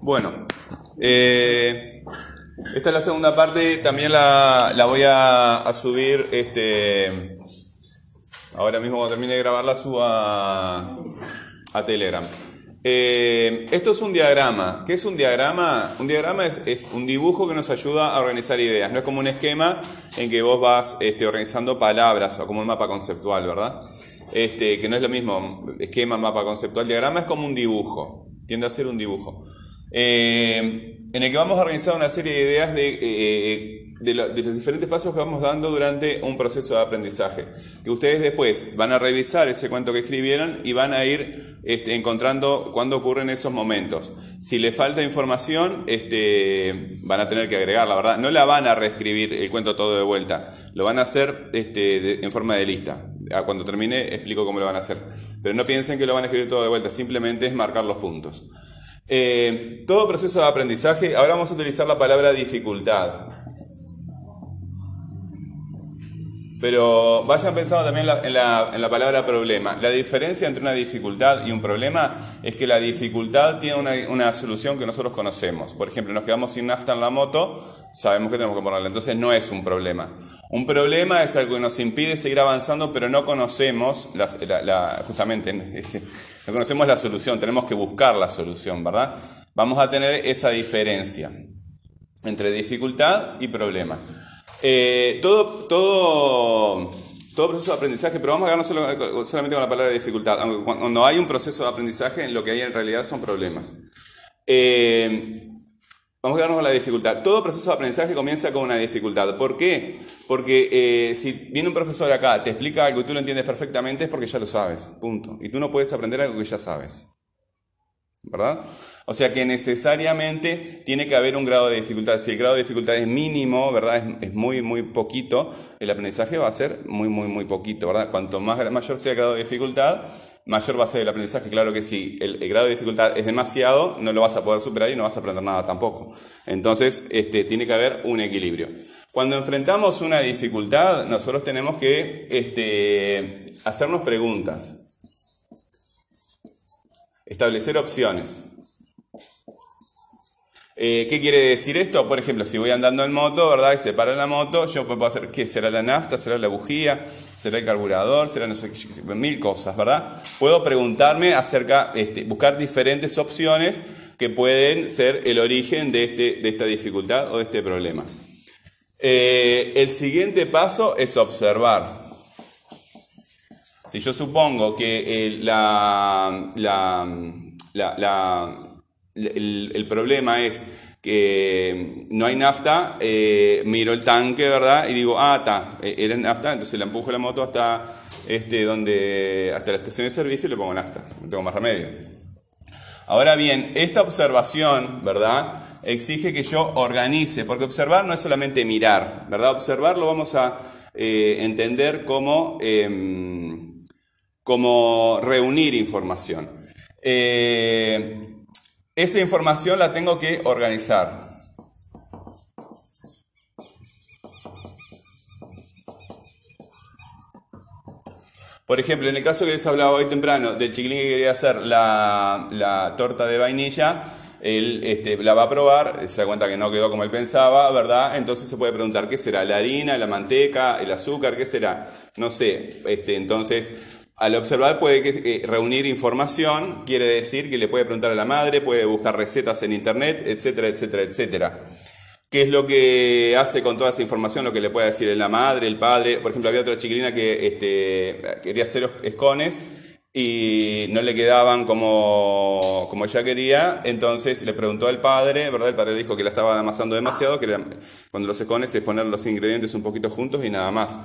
Bueno, eh, esta es la segunda parte, también la, la voy a, subir, este, ahora mismo cuando termine de grabarla subo a, a Telegram. Eh, esto es un diagrama. ¿Qué es un diagrama? Un diagrama es, es, un dibujo que nos ayuda a organizar ideas. No es como un esquema en que vos vas este, organizando palabras o como un mapa conceptual, ¿verdad? Este, que no es lo mismo. Esquema, mapa conceptual. Diagrama es como un dibujo. Tiende a ser un dibujo. Eh, en el que vamos a organizar una serie de ideas de, eh, de, lo, de, los diferentes pasos que vamos dando durante un proceso de aprendizaje. Que ustedes después van a revisar ese cuento que escribieron y van a ir este, encontrando cuándo ocurren esos momentos. Si les falta información, este, van a tener que agregar, la verdad. No la van a reescribir el cuento todo de vuelta. Lo van a hacer este, de, en forma de lista. Cuando termine explico cómo lo van a hacer. Pero no piensen que lo van a escribir todo de vuelta, simplemente es marcar los puntos. Eh, todo proceso de aprendizaje, ahora vamos a utilizar la palabra dificultad. Pero vayan pensando también en la, en la, palabra problema. La diferencia entre una dificultad y un problema es que la dificultad tiene una, una, solución que nosotros conocemos. Por ejemplo, nos quedamos sin nafta en la moto, sabemos que tenemos que ponerla. Entonces no es un problema. Un problema es algo que nos impide seguir avanzando, pero no conocemos la, la, justamente este, no conocemos la solución. Tenemos que buscar la solución, ¿verdad? Vamos a tener esa diferencia entre dificultad y problema. Eh, todo, todo, todo proceso de aprendizaje, pero vamos a solo, solamente con la palabra dificultad. Aunque cuando hay un proceso de aprendizaje, lo que hay en realidad son problemas. Eh, vamos a quedarnos con la dificultad. Todo proceso de aprendizaje comienza con una dificultad. ¿Por qué? Porque eh, si viene un profesor acá, te explica algo y tú lo entiendes perfectamente, es porque ya lo sabes. Punto. Y tú no puedes aprender algo que ya sabes. ¿Verdad? O sea que necesariamente tiene que haber un grado de dificultad. Si el grado de dificultad es mínimo, ¿verdad? Es, es, muy, muy poquito, el aprendizaje va a ser muy, muy, muy poquito, ¿verdad? Cuanto más, mayor sea el grado de dificultad, mayor va a ser el aprendizaje. Claro que si el, grado de dificultad es demasiado, no lo vas a poder superar y no vas a aprender nada tampoco. Entonces, este, tiene que haber un equilibrio. Cuando enfrentamos una dificultad, nosotros tenemos que este, hacernos preguntas, establecer opciones. Eh, ¿Qué quiere decir esto? Por ejemplo, si voy andando en moto, ¿verdad? Y se para la moto, yo puedo hacer, ¿qué? ¿Será la nafta? ¿Será la bujía? ¿Será el carburador? ¿Será no sé qué? Mil cosas, ¿verdad? Puedo preguntarme acerca, este, buscar diferentes opciones que pueden ser el origen de, este, de esta dificultad o de este problema. Eh, el siguiente paso es observar. Si yo supongo que eh, la, la, la el, el, problema es que no hay nafta, eh, miro el tanque, ¿verdad? Y digo, ah, está, era nafta, entonces le empujo la moto hasta, este, donde, hasta la estación de servicio y le pongo nafta, no tengo más remedio. Ahora bien, esta observación, ¿verdad? Exige que yo organice, porque observar no es solamente mirar, ¿verdad? Observar lo vamos a eh, entender como, eh, como reunir información. Eh, esa información la tengo que organizar. Por ejemplo, en el caso que les hablaba hoy temprano del chiquilín que quería hacer la, la torta de vainilla, él este, la va a probar, se da cuenta que no quedó como él pensaba, ¿verdad? Entonces se puede preguntar, ¿qué será? ¿La harina, la manteca, el azúcar? ¿Qué será? No sé. Este, entonces, al observar puede eh, reunir información, quiere decir que le puede preguntar a la madre, puede buscar recetas en internet, etcétera, etcétera, etcétera. ¿Qué es lo que hace con toda esa información? Lo que le puede decir la madre, el padre. Por ejemplo, había otra chiquilina que este, quería hacer escones y no le quedaban como, como ella quería, entonces le preguntó al padre, ¿verdad? El padre le dijo que la estaba amasando demasiado, que cuando los escones es poner los ingredientes un poquito juntos y nada más.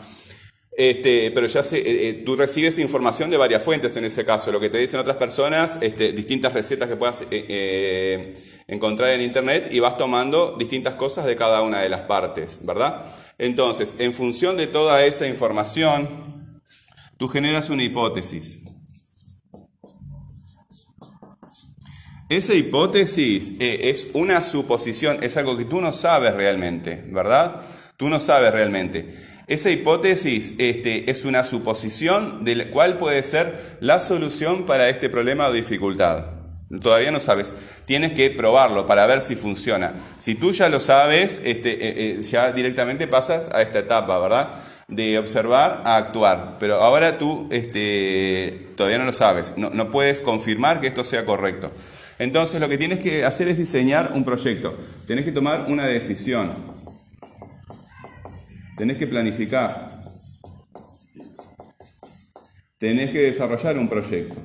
Este, pero ya se, eh, eh, tú recibes información de varias fuentes en ese caso, lo que te dicen otras personas, este, distintas recetas que puedas eh, encontrar en internet y vas tomando distintas cosas de cada una de las partes, ¿verdad? Entonces, en función de toda esa información, tú generas una hipótesis. Esa hipótesis es una suposición, es algo que tú no sabes realmente, ¿verdad? Tú no sabes realmente. Esa hipótesis este, es una suposición de la cual puede ser la solución para este problema o dificultad. Todavía no sabes. Tienes que probarlo para ver si funciona. Si tú ya lo sabes, este, eh, eh, ya directamente pasas a esta etapa, ¿verdad? De observar a actuar. Pero ahora tú este, todavía no lo sabes. No, no puedes confirmar que esto sea correcto. Entonces lo que tienes que hacer es diseñar un proyecto. Tienes que tomar una decisión. Tenés que planificar. Tenés que desarrollar un proyecto.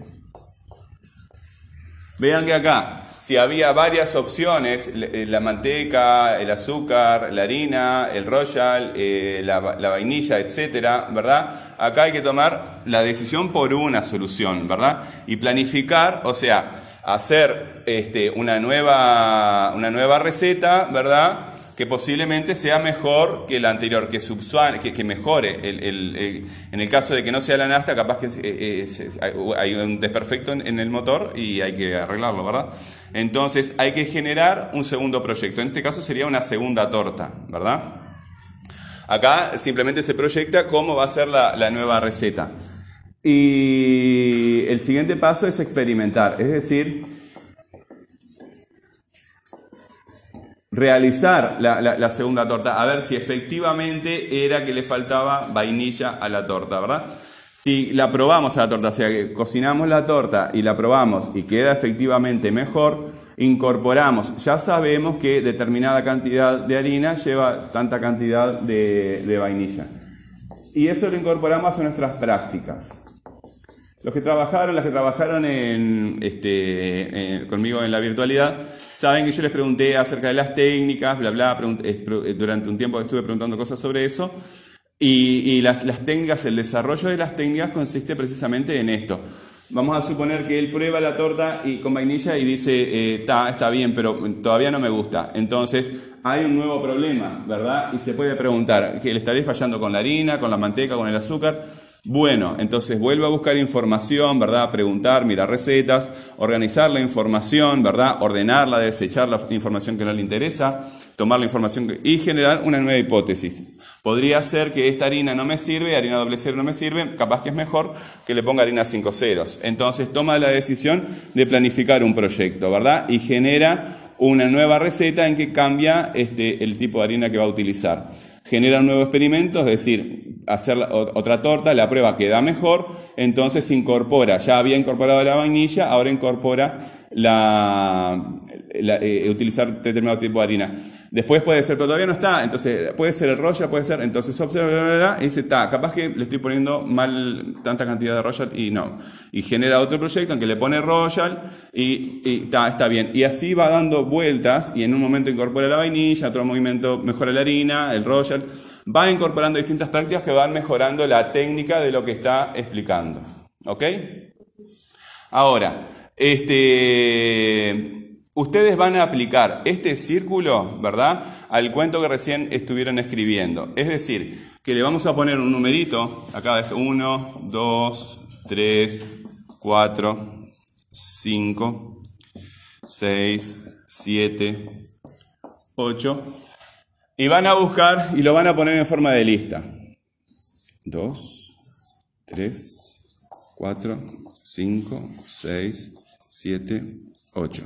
Vean que acá, si había varias opciones, la manteca, el azúcar, la harina, el royal, eh, la, vainilla, etcétera, ¿verdad? Acá hay que tomar la decisión por una solución, ¿verdad? Y planificar, o sea, hacer este, una, nueva, una nueva receta, ¿verdad? Que posiblemente sea mejor que la anterior, que, que, que mejore. El, en el caso de que no sea la nafta, capaz que eh, eh, hay un desperfecto en, el motor y hay que arreglarlo, ¿verdad? Entonces hay que generar un segundo proyecto. En este caso sería una segunda torta, ¿verdad? Acá simplemente se proyecta cómo va a ser la, la nueva receta. Y el siguiente paso es experimentar, es decir, realizar la, segunda torta, a ver si efectivamente era que le faltaba vainilla a la torta, ¿verdad? Si la probamos a la torta, o sea, que cocinamos la torta y la probamos y queda efectivamente mejor, incorporamos, ya sabemos que determinada cantidad de harina lleva tanta cantidad de, vainilla. Y eso lo incorporamos a nuestras prácticas. Los que trabajaron, las que trabajaron en, este, conmigo en la virtualidad, Saben que yo les pregunté acerca de las técnicas, bla, eh, durante un tiempo estuve preguntando cosas sobre eso. Y, las, técnicas, el desarrollo de las técnicas consiste precisamente en esto. Vamos a suponer que él prueba la torta y, con vainilla y dice, eh, está bien, pero todavía no me gusta. Entonces, hay un nuevo problema, ¿verdad? Y se puede preguntar, ¿que ¿le estaré fallando con la harina, con la manteca, con el azúcar? Bueno, entonces vuelvo a buscar información, ¿verdad? Preguntar, mirar recetas, organizar la información, ¿verdad? Ordenarla, desechar la información que no le interesa, tomar la información y generar una nueva hipótesis. Podría ser que esta harina no me sirve, harina doble cero no me sirve, capaz que es mejor que le ponga harina cinco ceros. Entonces toma la decisión de planificar un proyecto, ¿verdad? Y genera una nueva receta en que cambia este, el tipo de harina que va a utilizar genera un nuevo experimento, es decir, hacer otra torta, la prueba queda mejor, entonces incorpora, ya había incorporado la vainilla, ahora incorpora la, eh, utilizar determinado tipo de harina. Después puede ser, pero todavía no está, entonces puede ser el royal, puede ser, entonces observa y dice, está, capaz que le estoy poniendo mal tanta cantidad de royal y no. Y genera otro proyecto en que le pone royal y, está, está bien. Y así va dando vueltas y en un momento incorpora la vainilla, otro movimiento mejora la harina, el royal. Va incorporando distintas prácticas que van mejorando la técnica de lo que está explicando. ¿Ok? Ahora, este ustedes van a aplicar este círculo, ¿verdad?, al cuento que recién estuvieron escribiendo. Es decir, que le vamos a poner un numerito, acá esto, 1, 2, 3, 4, 5, 6, 7, 8, y van a buscar y lo van a poner en forma de lista. 2, 3, 4, 5, 6, 7, 8.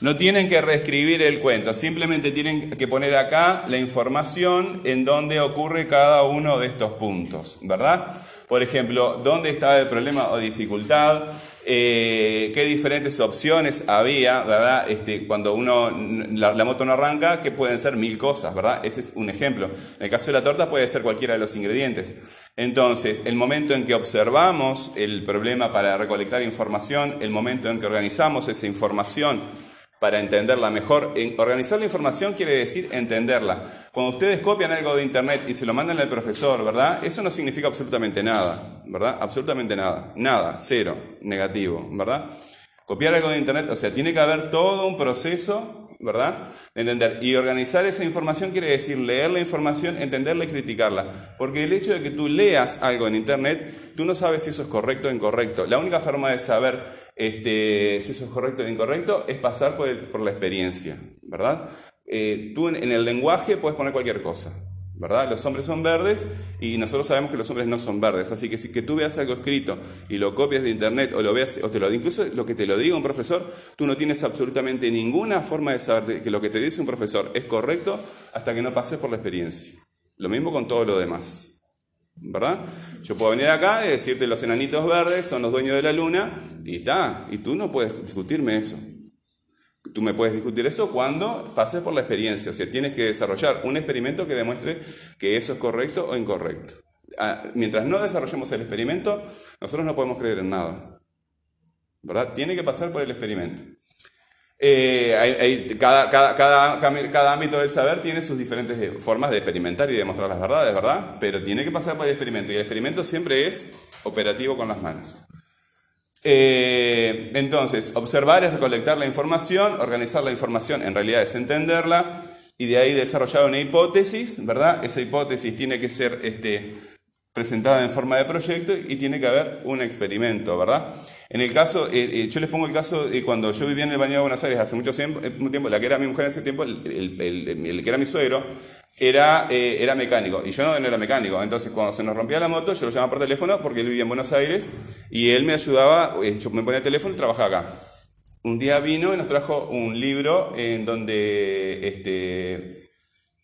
No tienen que reescribir el cuento, simplemente tienen que poner acá la información en donde ocurre cada uno de estos puntos, ¿verdad? Por ejemplo, dónde estaba el problema o dificultad, eh, qué diferentes opciones había, ¿verdad? Este, cuando uno, la, la, moto no arranca, que pueden ser mil cosas, ¿verdad? Ese es un ejemplo. En el caso de la torta puede ser cualquiera de los ingredientes. Entonces, el momento en que observamos el problema para recolectar información, el momento en que organizamos esa información, para entenderla mejor. organizar la información quiere decir entenderla. Cuando ustedes copian algo de internet y se lo mandan al profesor, ¿verdad? Eso no significa absolutamente nada, ¿verdad? Absolutamente nada. Nada, cero, negativo, ¿verdad? Copiar algo de internet, o sea, tiene que haber todo un proceso, ¿verdad? De entender. Y organizar esa información quiere decir leer la información, entenderla y criticarla. Porque el hecho de que tú leas algo en internet, tú no sabes si eso es correcto o incorrecto. La única forma de saber este, si eso es correcto o incorrecto, es pasar por, la experiencia, ¿verdad? Eh, tú en, el lenguaje puedes poner cualquier cosa, ¿verdad? Los hombres son verdes y nosotros sabemos que los hombres no son verdes. Así que si que tú veas algo escrito y lo copias de internet o lo veas, o te lo incluso lo que te lo diga un profesor, tú no tienes absolutamente ninguna forma de saber que lo que te dice un profesor es correcto hasta que no pases por la experiencia. Lo mismo con todo lo demás. ¿Verdad? Yo puedo venir acá y decirte los enanitos verdes son los dueños de la luna y está, y tú no puedes discutirme eso. Tú me puedes discutir eso cuando pases por la experiencia, o sea, tienes que desarrollar un experimento que demuestre que eso es correcto o incorrecto. Ah, mientras no desarrollemos el experimento, nosotros no podemos creer en nada. ¿Verdad? Tiene que pasar por el experimento. Eh, cada, cada, ámbito del saber tiene sus diferentes formas de experimentar y demostrar las verdades, ¿verdad? Pero tiene que pasar por el experimento y el experimento siempre es operativo con las manos. Eh, entonces, observar es recolectar la información, organizar la información en realidad es entenderla y de ahí desarrollar una hipótesis, ¿verdad? Esa hipótesis tiene que ser este, presentada en forma de proyecto y tiene que haber un experimento, ¿verdad? En el caso, eh, eh, yo les pongo el caso de cuando yo vivía en el Baño de Buenos Aires hace mucho tiempo, la que era mi mujer en ese tiempo, el, que era mi suegro, era, eh, era mecánico y yo no, era mecánico. Entonces, cuando se nos rompía la moto, yo lo llamaba por teléfono porque él vivía en Buenos Aires y él me ayudaba, eh, yo me ponía el teléfono y trabajaba acá. Un día vino y nos trajo un libro en donde, este,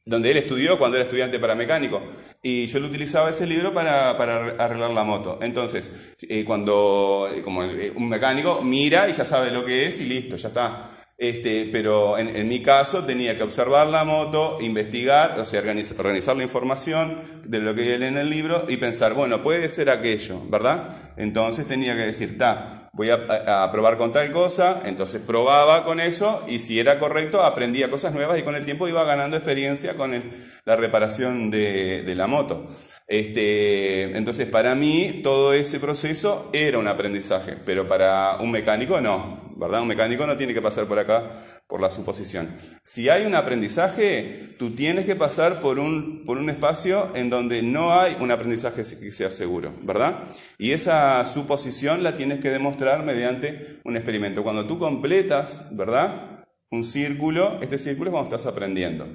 donde él estudió cuando era estudiante para mecánico. Y yo lo utilizaba ese libro para, para arreglar la moto. Entonces, eh, cuando, como un mecánico, mira y ya sabe lo que es y listo, ya está. Este, pero en, mi caso tenía que observar la moto, investigar, o sea, organizar, la información de lo que hay en el libro y pensar, bueno, puede ser aquello, ¿verdad? Entonces tenía que decir, está, voy a, probar con tal cosa, entonces probaba con eso y si era correcto aprendía cosas nuevas y con el tiempo iba ganando experiencia con la reparación de, de la moto. Este, entonces, para mí, todo ese proceso era un aprendizaje, pero para un mecánico no, ¿verdad? Un mecánico no tiene que pasar por acá por la suposición. Si hay un aprendizaje, tú tienes que pasar por un, por un espacio en donde no hay un aprendizaje que sea seguro, ¿verdad? Y esa suposición la tienes que demostrar mediante un experimento. Cuando tú completas, ¿verdad? Un círculo, este círculo es cuando estás aprendiendo.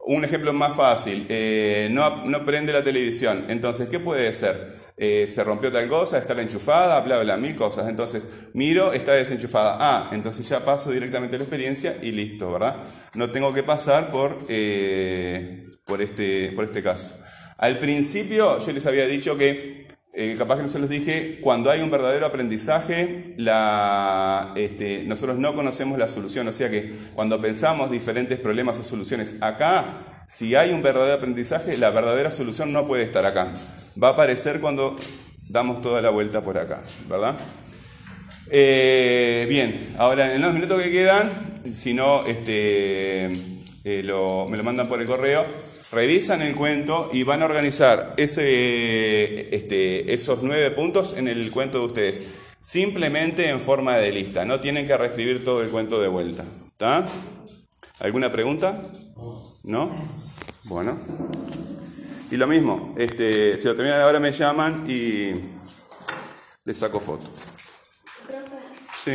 Un ejemplo más fácil, eh, no, no, prende la televisión. Entonces, ¿qué puede ser? Eh, se rompió tal cosa, está enchufada, bla, bla, mil cosas. Entonces, miro, está desenchufada. Ah, entonces ya paso directamente a la experiencia y listo, ¿verdad? No tengo que pasar por, eh, por, este, por este caso. Al principio yo les había dicho que eh, capaz que no se los dije, cuando hay un verdadero aprendizaje, la, este, nosotros no conocemos la solución. O sea que cuando pensamos diferentes problemas o soluciones acá, si hay un verdadero aprendizaje, la verdadera solución no puede estar acá. Va a aparecer cuando damos toda la vuelta por acá, ¿verdad? Eh, bien, ahora en los minutos que quedan, si no, este, eh, me lo mandan por el correo revisan el cuento y van a organizar este, esos nueve puntos en el cuento de ustedes, simplemente en forma de lista, no tienen que reescribir todo el cuento de vuelta. ¿Está? ¿Alguna pregunta? ¿No? Bueno. Y lo mismo, este, si lo terminan ahora me llaman y les saco foto. Sí.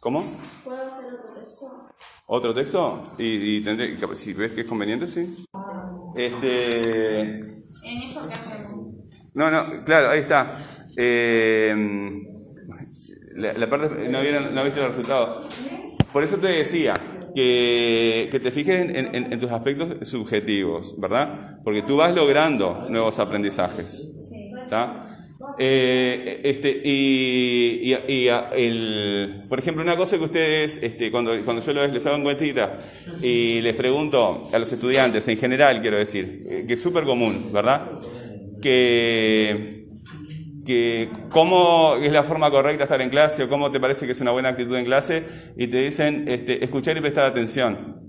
¿Cómo? ¿Puedo hacer otro texto? ¿Otro texto? Y, tendré, si ves que es conveniente, sí. Este. ¿En eso qué hacemos? No, no, claro, ahí está. Eh, la, parte, no, vieron, no viste los resultados. Por eso te decía que, te fijes en, tus aspectos subjetivos, ¿verdad? Porque tú vas logrando nuevos aprendizajes. ¿Está? Eh, este, y, el, por ejemplo, una cosa que ustedes, este, cuando, cuando yo les hago encuestita y les pregunto a los estudiantes, en general quiero decir, eh, que es súper común, ¿verdad? Que, que cómo es la forma correcta estar en clase o cómo te parece que es una buena actitud en clase y te dicen este, escuchar y prestar atención.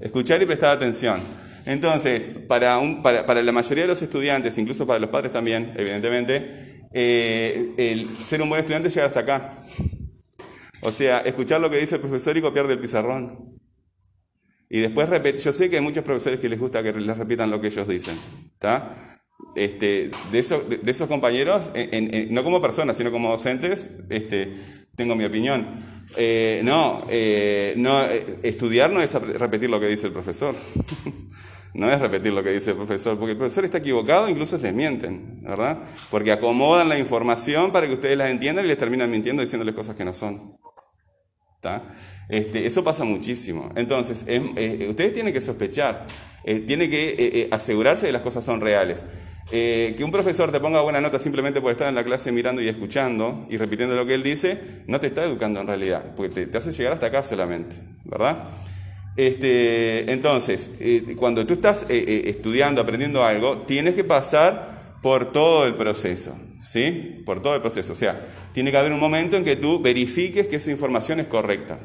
Escuchar y prestar atención. Entonces, para, un, para, para, la mayoría de los estudiantes, incluso para los padres también, evidentemente, eh, el ser un buen estudiante es llegar hasta acá. O sea, escuchar lo que dice el profesor y copiar del pizarrón. Y después repetir. Yo sé que hay muchos profesores que les gusta que les repitan lo que ellos dicen. ¿Está? Este, de, eso, de, esos compañeros, no como personas, sino como docentes, este, tengo mi opinión. Eh, no, eh, no estudiar no es repetir lo que dice el profesor. no es repetir lo que dice el profesor, porque el profesor está equivocado, incluso les mienten, ¿verdad? Porque acomodan la información para que ustedes la entiendan y les terminan mintiendo diciéndoles cosas que no son. Este, eso pasa muchísimo. Entonces, eh, ustedes tienen que sospechar, eh, tienen que eh, asegurarse de que las cosas son reales. que un profesor te ponga buena nota simplemente por estar en la clase mirando y escuchando y repitiendo lo que él dice, no te está educando en realidad, porque te hace llegar hasta acá solamente, ¿verdad? Este, entonces, eh, cuando tú estás eh, eh, estudiando, aprendiendo algo, tienes que pasar por todo el proceso, ¿sí? Por todo el proceso. O sea, tiene que haber un momento en que tú verifiques que esa información es correcta.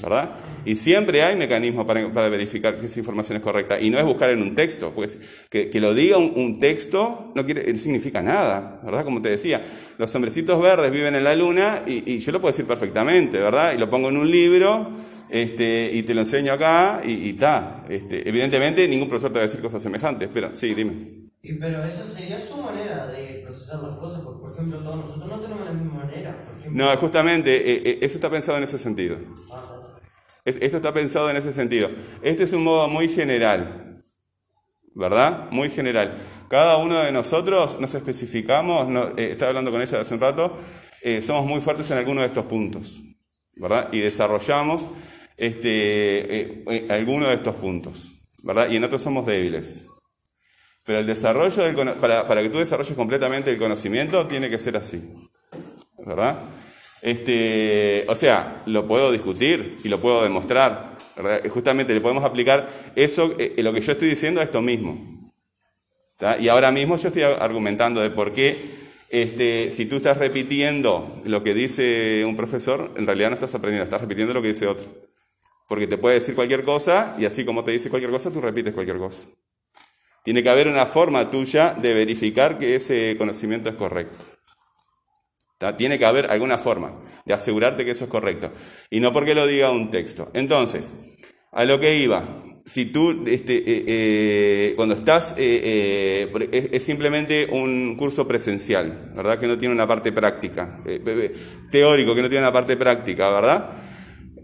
¿Verdad? Y siempre hay mecanismos para, verificar que esa información es correcta. Y no es buscar en un texto, porque que, lo diga un, texto no quiere, significa nada, ¿verdad? Como te decía, los hombrecitos verdes viven en la luna y, yo lo puedo decir perfectamente, ¿verdad? Y lo pongo en un libro este, y te lo enseño acá y está. Este, evidentemente ningún profesor te va a decir cosas semejantes, pero sí, dime. Y, pero esa sería su manera de procesar las cosas, porque por ejemplo todos nosotros no tenemos la misma manera. no, justamente, eh, eh, eso está pensado en ese sentido. Esto está pensado en ese sentido. Este es un modo muy general, ¿verdad? Muy general. Cada uno de nosotros nos especificamos, eh, estaba hablando con ella hace un rato, somos muy fuertes en alguno de estos puntos, ¿verdad? Y desarrollamos este, eh, eh, alguno de estos puntos, ¿verdad? Y en otros somos débiles. Pero el desarrollo del, para, para, que tú desarrolles completamente el conocimiento tiene que ser así, ¿verdad? Este, o sea, lo puedo discutir y lo puedo demostrar. Justamente le podemos aplicar eso, eh, lo que yo estoy diciendo a esto mismo. Y ahora mismo yo estoy argumentando de por qué este, si tú estás repitiendo lo que dice un profesor, en realidad no estás aprendiendo, estás repitiendo lo que dice otro. Porque te puede decir cualquier cosa y así como te dice cualquier cosa, tú repites cualquier cosa. Tiene que haber una forma tuya de verificar que ese conocimiento es correcto. Tiene que haber alguna forma de asegurarte que eso es correcto. Y no porque lo diga un texto. Entonces, a lo que iba. Si tú, este, eh, eh, cuando estás, eh, es, simplemente un curso presencial, ¿verdad? Que no tiene una parte práctica, teórico, que no tiene una parte práctica, ¿verdad?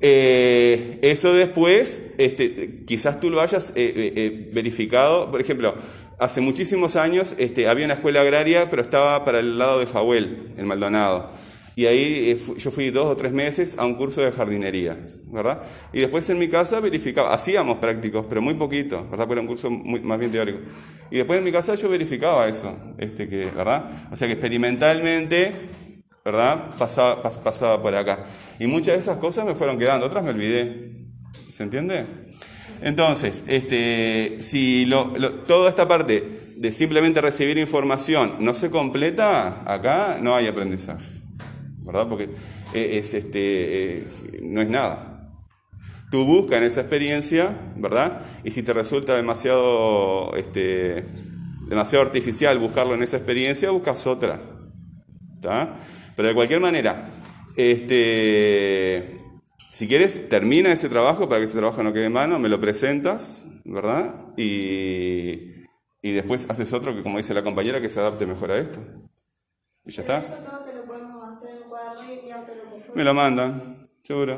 Eso después, este, quizás tú lo hayas verificado. Por ejemplo, hace muchísimos años este, había una escuela agraria, pero estaba para el lado de Jahuel, en Maldonado. Y ahí yo fui dos o tres meses a un curso de jardinería, ¿verdad? Y después en mi casa verificaba, hacíamos prácticos, pero muy poquito, ¿verdad? Porque era un curso más bien teórico. Y después en mi casa yo verificaba eso, este, que, ¿verdad? O sea que experimentalmente ¿verdad? Pasaba, pasaba por acá. Y muchas de esas cosas me fueron quedando, otras me olvidé. ¿Se entiende? Entonces, este, si lo, toda esta parte de simplemente recibir información no se completa, acá no hay aprendizaje. ¿Verdad? Porque e, es, este, e, no es nada. Tú buscas en esa experiencia, ¿verdad? Y si te resulta demasiado, este, demasiado artificial buscarlo en esa experiencia, buscas otra. ¿Está? Pero de cualquier manera, este, si quieres, termina ese trabajo para que ese trabajo no quede en mano, me lo presentas, ¿verdad? Y, y después haces otro que, como dice la compañera, que se adapte mejor a esto. Y ya está. Me lo mandan, seguro.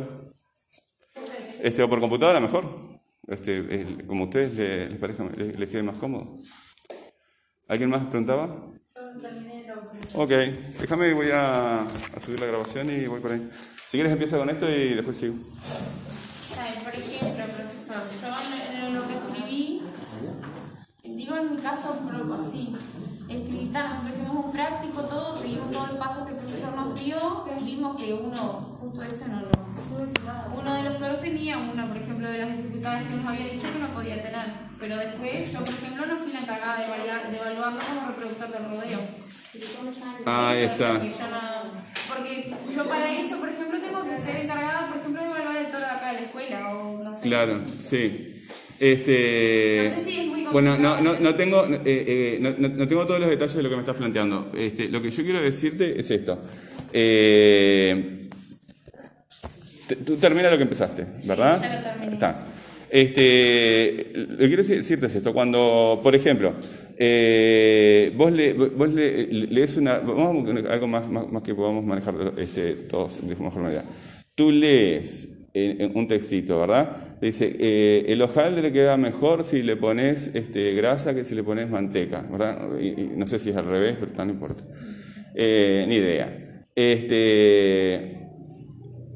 Este, o por computadora mejor. Este, como a ustedes les, parezca, les, quede más cómodo. ¿Alguien más preguntaba? Ok, déjame, voy a, subir la grabación y voy por ahí. Si quieres empieza con esto y después sigo. Por ejemplo, profesor, yo en lo que escribí, digo en mi caso así, escribí, hicimos un práctico, todo, seguimos todos los pasos que el profesor nos dio, vimos que uno, justo ese no lo... Uno de los toros tenía una, por ejemplo, de las dificultades que nos había dicho que no podía tener, pero después yo, por ejemplo, no fui la encargada de, evaluar, de evaluarlo como reproductor del rodeo. Ah, ahí está. Porque yo para eso, por ejemplo, tengo que ser encargada, por ejemplo, de evaluar el toro de acá de la escuela o no sé. Claro, sí. Este, no sé si es muy bueno, no, no, no tengo, eh, eh, no, no, tengo todos los detalles de lo que me estás planteando. Este, lo que yo quiero decirte es esto. Eh, tú termina lo que empezaste, ¿verdad? Sí, ya lo terminé. Está. Este, lo que quiero decirte es esto. Cuando, por ejemplo, eh, vos, le, vos le, lees una. Vamos a algo más, más, que podamos manejar este, todos de mejor manera. Tú lees un textito, ¿verdad? Dice, eh, el hojaldre queda mejor si le pones este, grasa que si le pones manteca, ¿verdad? no sé si es al revés, pero no importa. Eh, ni idea. Este,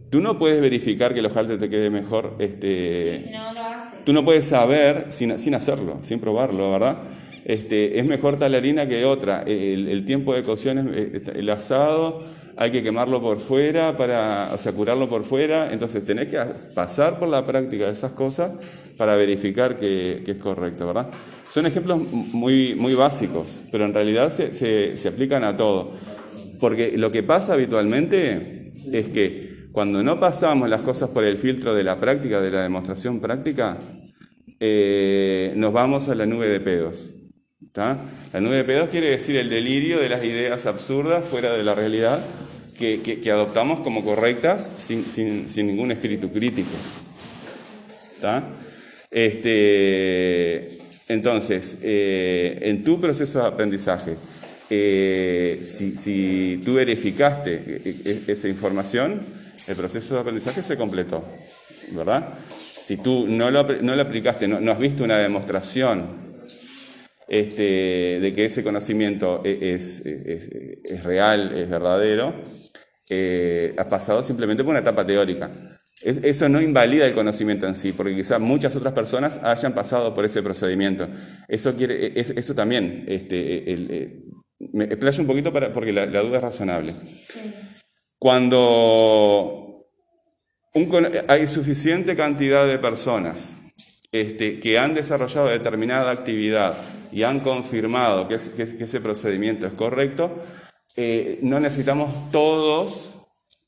tú no puedes verificar que el hojaldre te quede mejor. Este, si no lo haces. Tú no puedes saber sin, sin hacerlo, sin probarlo, ¿verdad? Este, es mejor tal harina que otra. El, tiempo de cocción, es, eh, el asado, hay que quemarlo por fuera, para, o sea, curarlo por fuera. Entonces tenés que pasar por la práctica de esas cosas para verificar que, es correcto, ¿verdad? Son ejemplos muy, muy básicos, pero en realidad se, se aplican a todo. Porque lo que pasa habitualmente es que cuando no pasamos las cosas por el filtro de la práctica, de la demostración práctica, eh, nos vamos a la nube de pedos. La nube de pedos quiere decir el delirio de las ideas absurdas fuera de la realidad que, adoptamos como correctas sin, ningún espíritu crítico. Este, entonces, eh, en tu proceso de aprendizaje, eh, si, tú verificaste e, e, esa información, el proceso de aprendizaje se completó, ¿verdad? Si tú no lo, aplicaste, no has visto una demostración este, de que ese conocimiento e, es, real, es verdadero, eh, has pasado simplemente por una etapa teórica. eso no invalida el conocimiento en sí, porque quizás muchas otras personas hayan pasado por ese procedimiento. Eso, quiere, e, eso también, este, me explayo un poquito para, porque la, duda es razonable. Cuando hay suficiente cantidad de personas este, que han desarrollado determinada actividad y han confirmado que, ese procedimiento es correcto, eh, no necesitamos todos,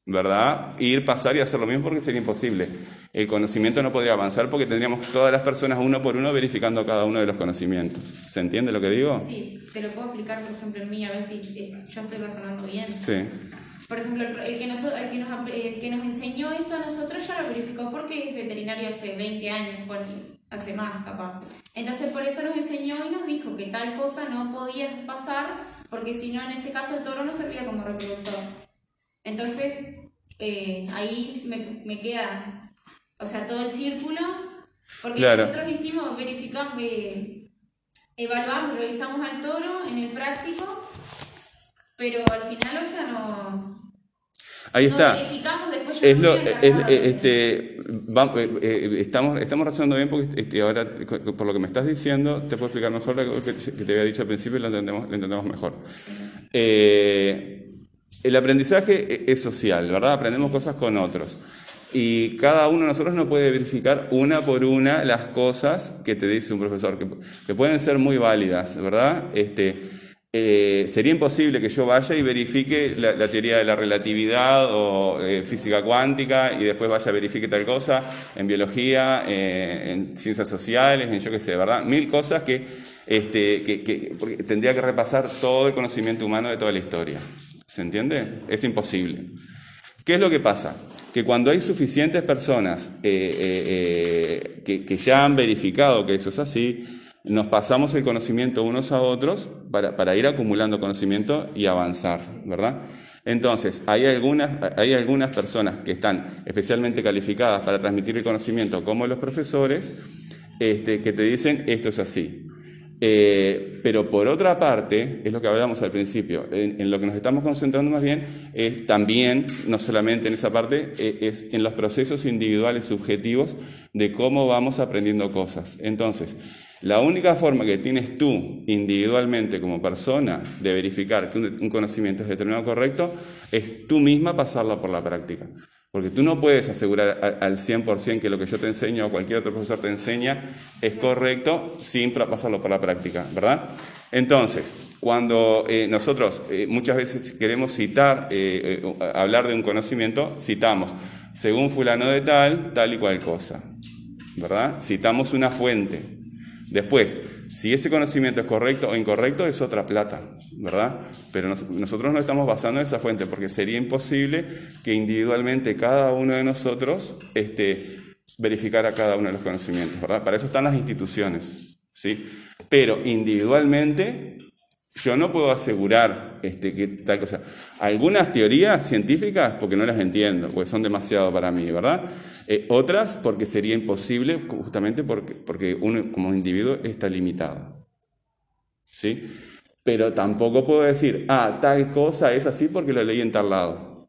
¿verdad?, ir, pasar y hacer lo mismo porque sería imposible. El conocimiento no podría avanzar porque tendríamos todas las personas uno por uno verificando cada uno de los conocimientos. ¿Se entiende lo que digo? Sí, te lo puedo explicar, por ejemplo, en mí, a ver si eh, yo estoy razonando bien. Sí. Por ejemplo, el que, nos, el, que nos, el que nos enseñó esto a nosotros ya lo verificó porque es veterinario hace 20 años, hace más capaz. Entonces por eso nos enseñó y nos dijo que tal cosa no podía pasar porque si no en ese caso el toro no servía como reproductor. Entonces eh, ahí me, me, queda, o sea, todo el círculo, porque nosotros hicimos, verificamos, eh, evaluamos, revisamos al toro en el práctico, pero al final, o sea, no Ahí está. Es lo, este, estamos, estamos razonando bien porque este, ahora, por lo que me estás diciendo, te puedo explicar mejor lo que, te había dicho al principio y lo entendemos, lo entendemos mejor. Eh, el aprendizaje e, es social, ¿verdad? Aprendemos cosas con otros. Y cada uno de nosotros no puede verificar una por una las cosas que te dice un profesor, que, que pueden ser muy válidas, ¿verdad? Este, eh, sería imposible que yo vaya y verifique la, teoría de la relatividad o eh, física cuántica y después vaya a verifique tal cosa en biología, eh, en ciencias sociales, en yo qué sé, ¿verdad? Mil cosas que, este, que, tendría que repasar todo el conocimiento humano de toda la historia. ¿Se entiende? Es imposible. ¿Qué es lo que pasa? Que cuando hay suficientes personas que ya han verificado que eso es así, nos pasamos el conocimiento unos a otros para, ir acumulando conocimiento y avanzar, ¿verdad? Entonces, hay algunas, hay algunas personas que están especialmente calificadas para transmitir el conocimiento, como los profesores, este, que te dicen esto es así. Eh, pero por otra parte, es lo que hablábamos al principio, en, lo que nos estamos concentrando más bien es también, no solamente en esa parte, eh, es en los procesos individuales subjetivos de cómo vamos aprendiendo cosas. Entonces, la única forma que tienes tú individualmente como persona de verificar que un conocimiento es determinado correcto es tú misma pasarlo por la práctica. Porque tú no puedes asegurar al 100% que lo que yo te enseño o cualquier otro profesor te enseña es correcto sin pasarlo por la práctica, ¿verdad? Entonces, cuando eh, nosotros eh, muchas veces queremos citar, eh, hablar de un conocimiento, citamos, según fulano de tal, tal y cual cosa, ¿verdad? Citamos una fuente. Después, si ese conocimiento es correcto o incorrecto, es otra plata, ¿verdad? Pero nosotros no estamos basando en esa fuente porque sería imposible que individualmente cada uno de nosotros este, verificara cada uno de los conocimientos, ¿verdad? Para eso están las instituciones, ¿sí? Pero individualmente yo no puedo asegurar este, que tal cosa. Algunas teorías científicas porque no las entiendo, porque son demasiado para mí, ¿verdad? Eh, otras porque sería imposible justamente porque, porque uno como individuo está limitado. ¿Sí? Pero tampoco puedo decir, ah, tal cosa es así porque lo leí en tal lado.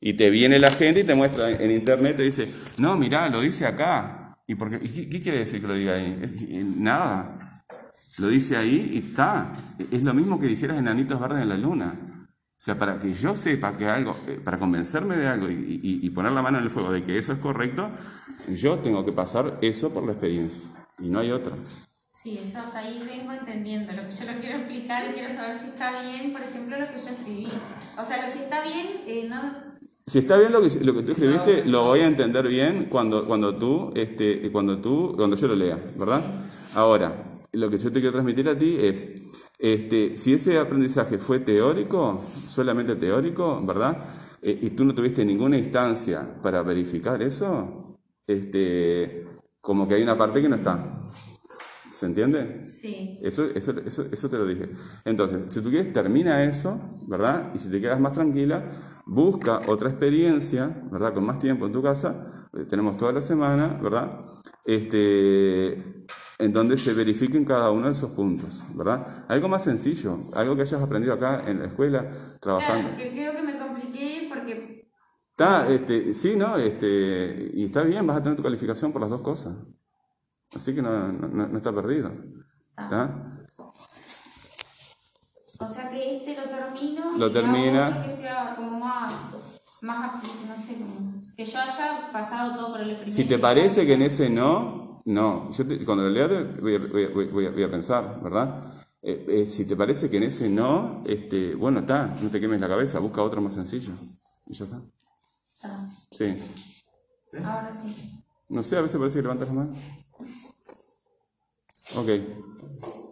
Y te viene la gente y te muestra en internet, te dice, no, mirá, lo dice acá. ¿Y, por qué, qué quiere decir que lo diga ahí? Nada. Lo dice ahí y está. Es lo mismo que dijeras enanitos verdes en la luna. O sea, para que yo sepa que algo, eh, para convencerme de algo y, poner la mano en el fuego de que eso es correcto, yo tengo que pasar eso por la experiencia. Y no hay otra. Sí, eso hasta ahí vengo entendiendo. Lo que yo lo quiero explicar y quiero saber si está bien, por ejemplo, lo que yo escribí. O sea, si está bien, eh, no... Si está bien lo que, lo que tú escribiste, lo voy a entender bien cuando, cuando tú, este, cuando tú, cuando yo lo lea, ¿verdad? Ahora, lo que yo te quiero transmitir a ti es, este, si ese aprendizaje fue teórico, solamente teórico, ¿verdad? Eh, y tú no tuviste ninguna instancia para verificar eso, este, como que hay una parte que no está. ¿Se entiende? Sí. Eso, eso, eso, eso te lo dije. Entonces, si tú quieres, termina eso, ¿verdad? Y si te quedas más tranquila, busca otra experiencia, ¿verdad? Con más tiempo en tu casa, eh, tenemos toda la semana, ¿verdad? Este, en donde se verifiquen cada uno de esos puntos, ¿verdad? Algo más sencillo, algo que hayas aprendido acá en la escuela, trabajando. Claro, creo que me compliqué porque... Está, este, sí, ¿no? Este, y está bien, vas a tener tu calificación por las dos cosas. Así que no, no, no está perdido. ¿Está? O sea que este lo termino. Lo y termina. que sea como más, más, no sé, como, que yo haya pasado todo por el experimento. Si te parece que en ese no, no, yo cuando lo lea voy a, voy, a, pensar, ¿verdad? Eh, eh, si te parece que en ese no, este, bueno, está, no te quemes la cabeza, busca otro más sencillo. Y ya está. Está. Sí. Ahora sí. No sé, a veces parece que levantas la mano. Ok.